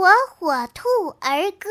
火火兔儿歌。